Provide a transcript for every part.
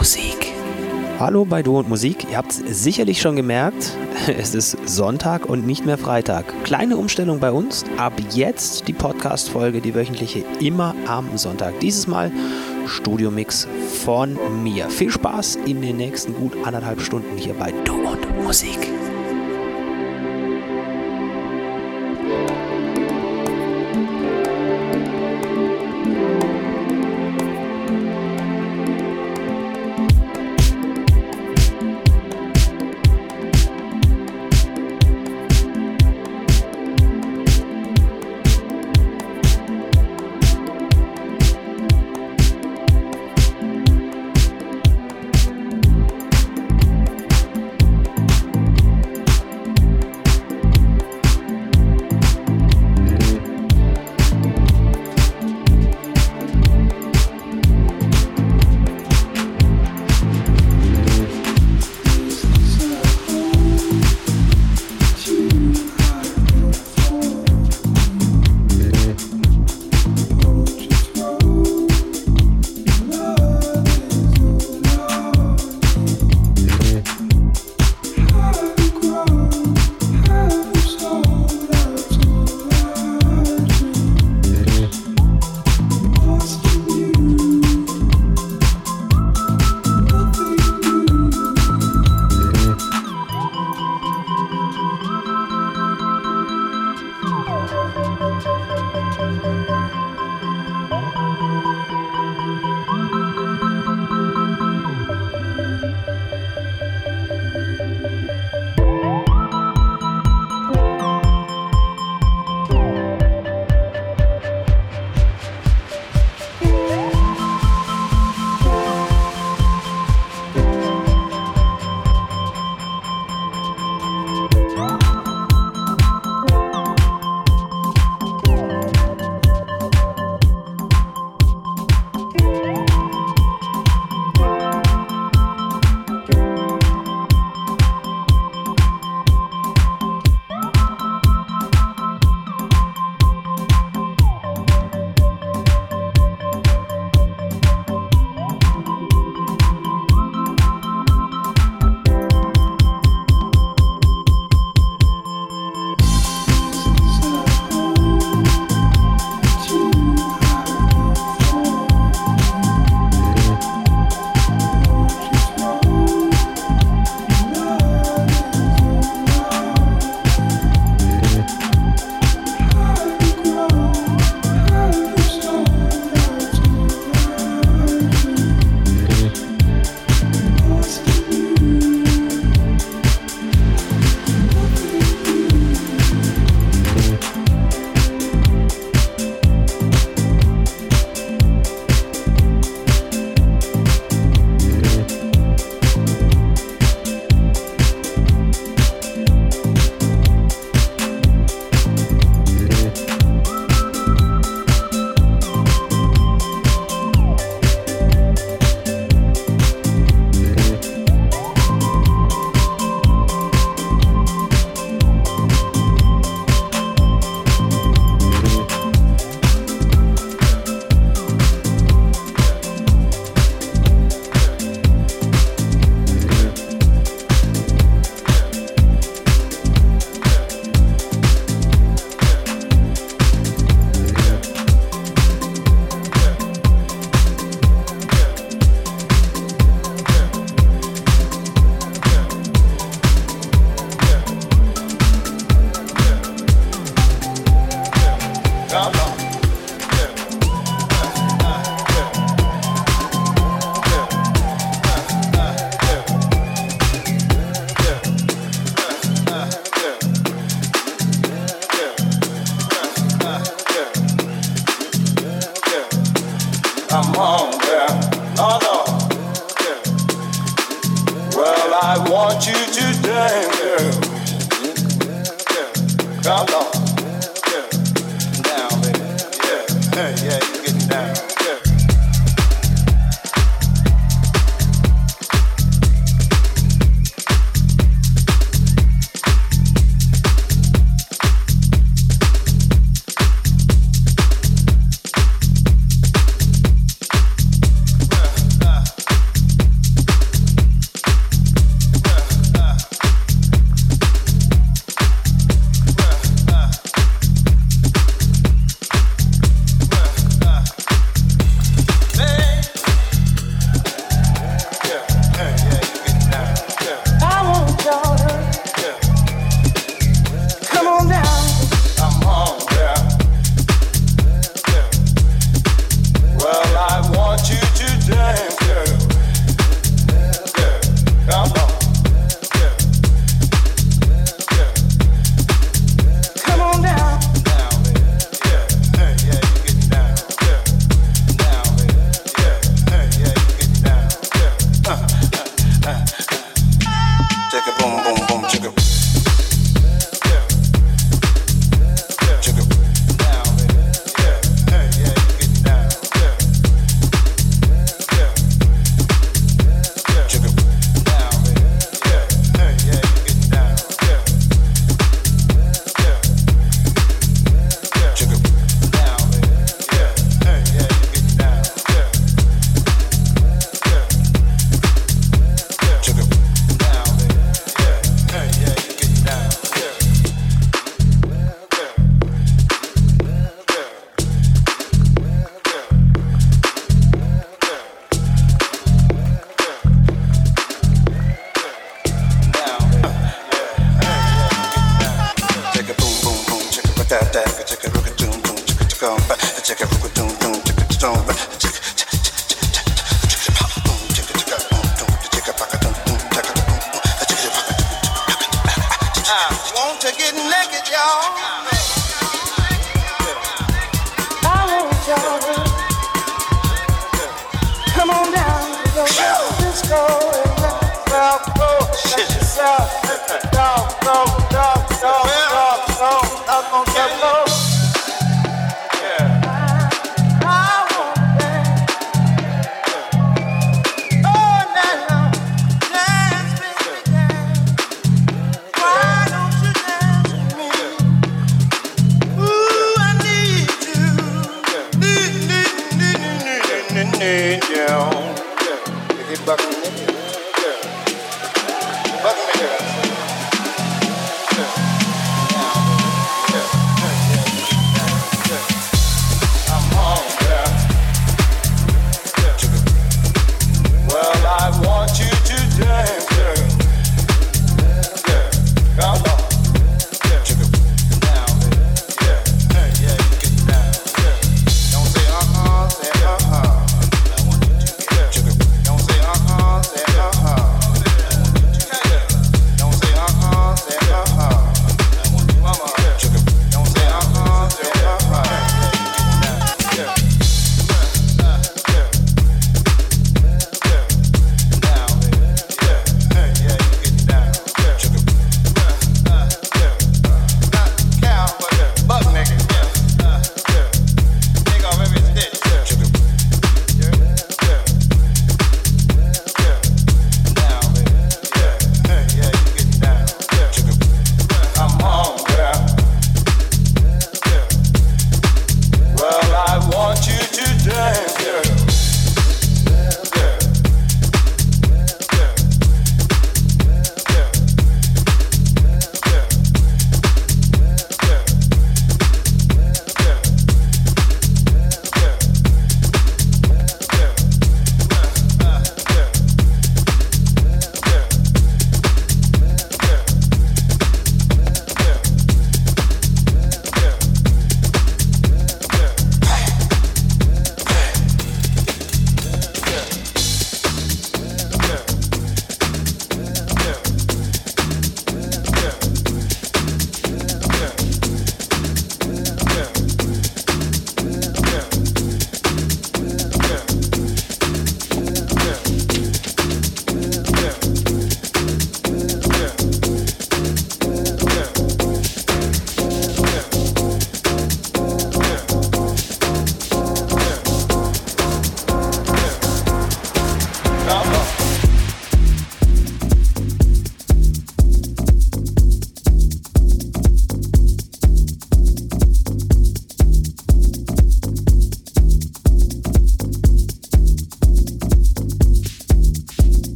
Musik. Hallo bei Du und Musik. Ihr habt es sicherlich schon gemerkt, es ist Sonntag und nicht mehr Freitag. Kleine Umstellung bei uns. Ab jetzt die Podcast-Folge, die wöchentliche, immer am Sonntag. Dieses Mal Studio-Mix von mir. Viel Spaß in den nächsten gut anderthalb Stunden hier bei Du und Musik.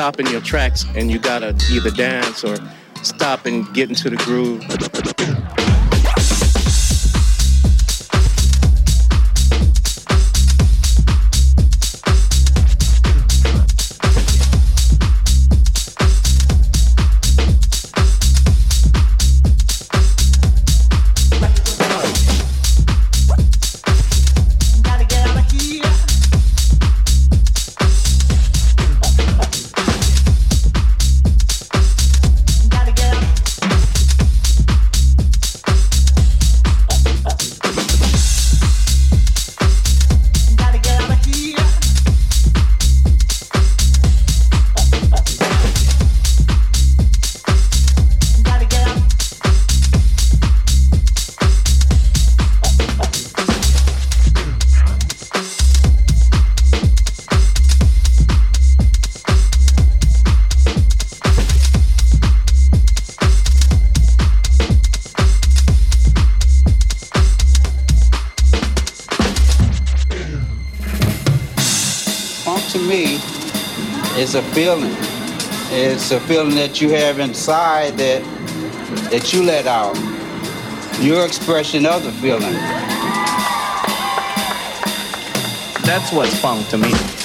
Stop in your tracks and you gotta either dance or stop and get into the groove. Feeling. It's a feeling that you have inside that that you let out. Your expression of the feeling. That's what's funk to me.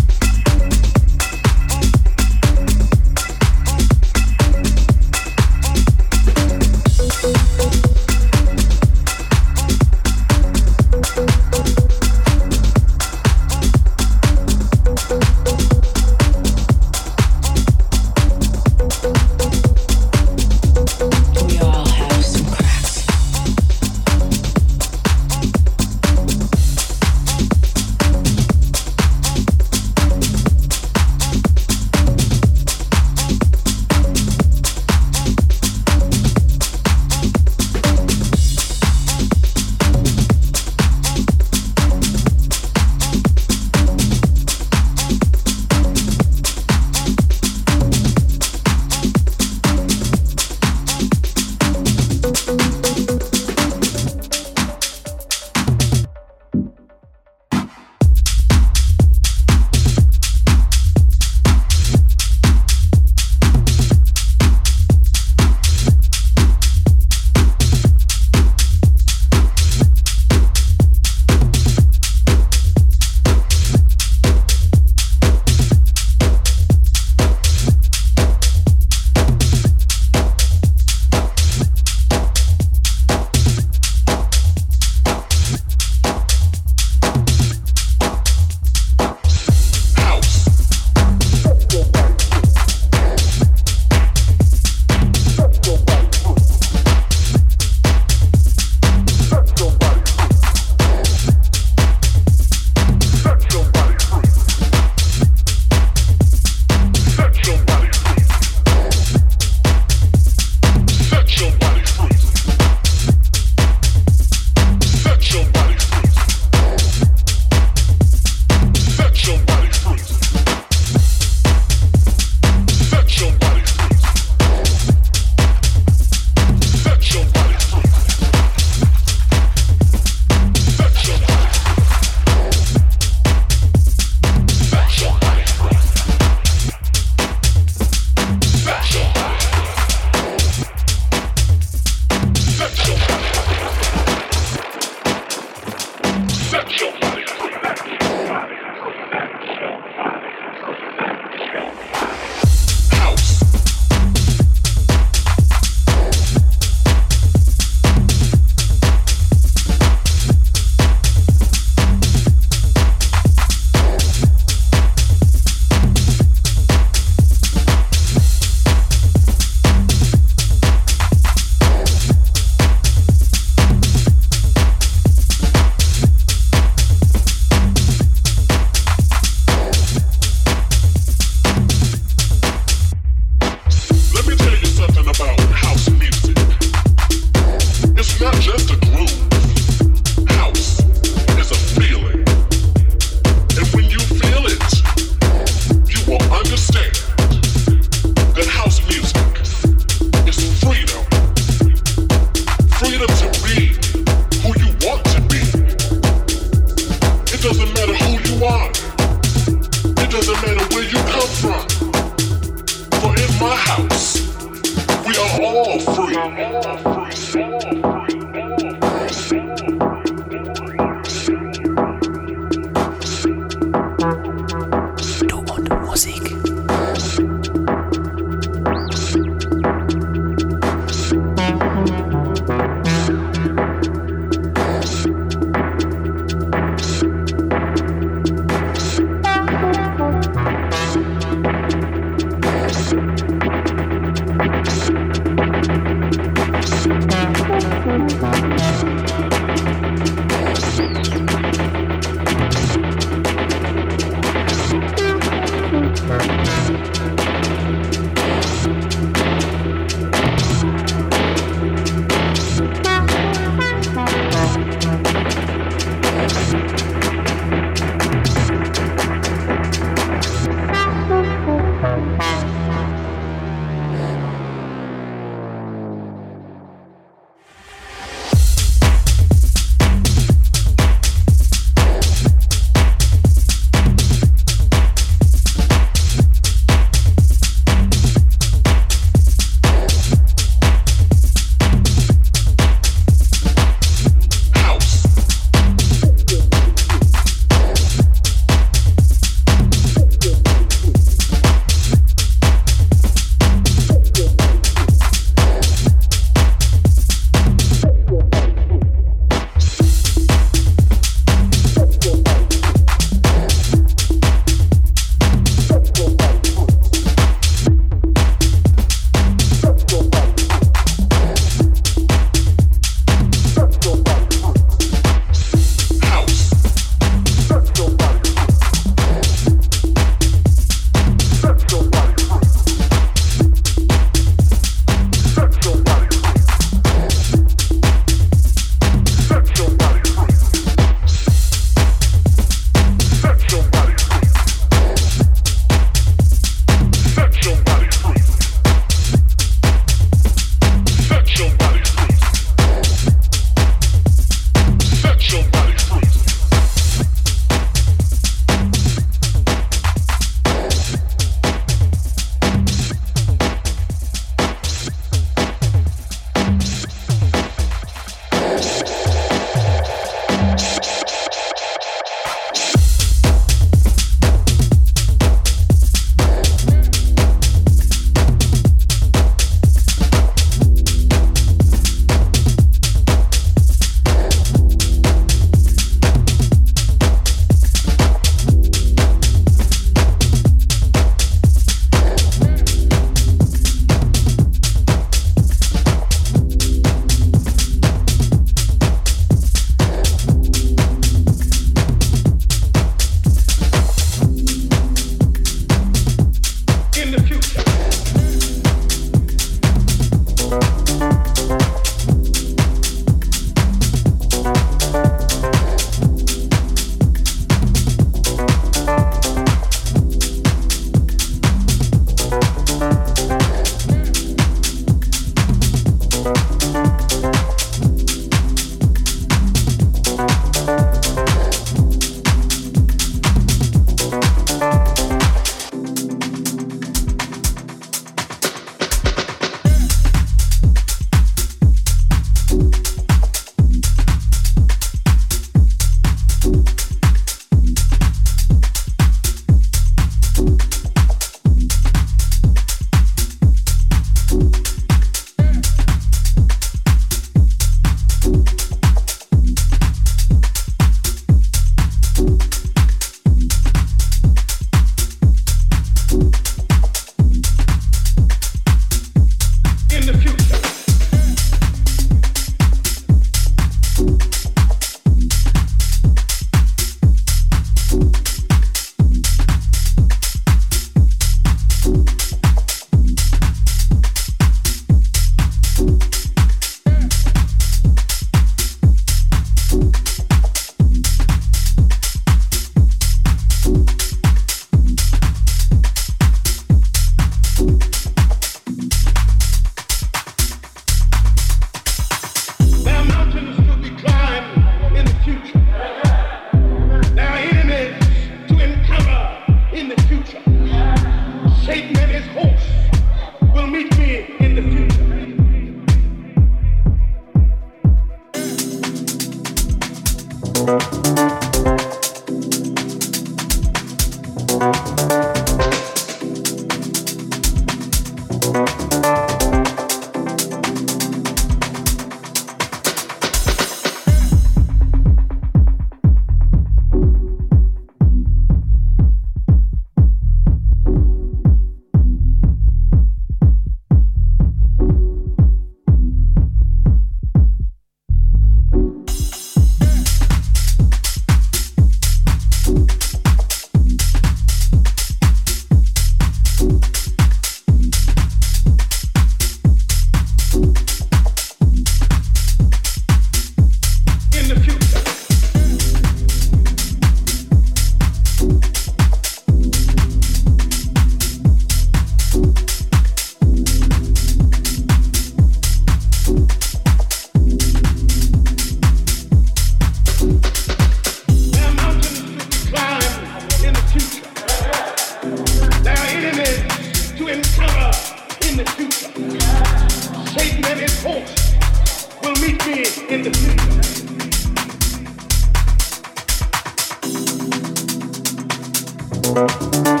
Música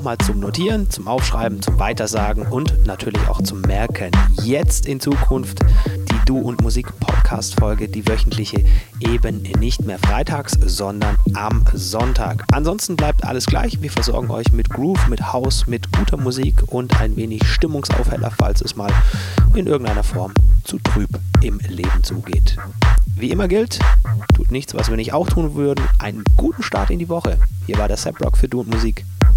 nochmal zum Notieren, zum Aufschreiben, zum Weitersagen und natürlich auch zum Merken. Jetzt in Zukunft die Du und Musik Podcast Folge, die wöchentliche, eben nicht mehr freitags, sondern am Sonntag. Ansonsten bleibt alles gleich. Wir versorgen euch mit Groove, mit House, mit guter Musik und ein wenig Stimmungsaufheller, falls es mal in irgendeiner Form zu trüb im Leben zugeht. Wie immer gilt, tut nichts, was wir nicht auch tun würden. Einen guten Start in die Woche. Hier war der Seprock für Du und Musik.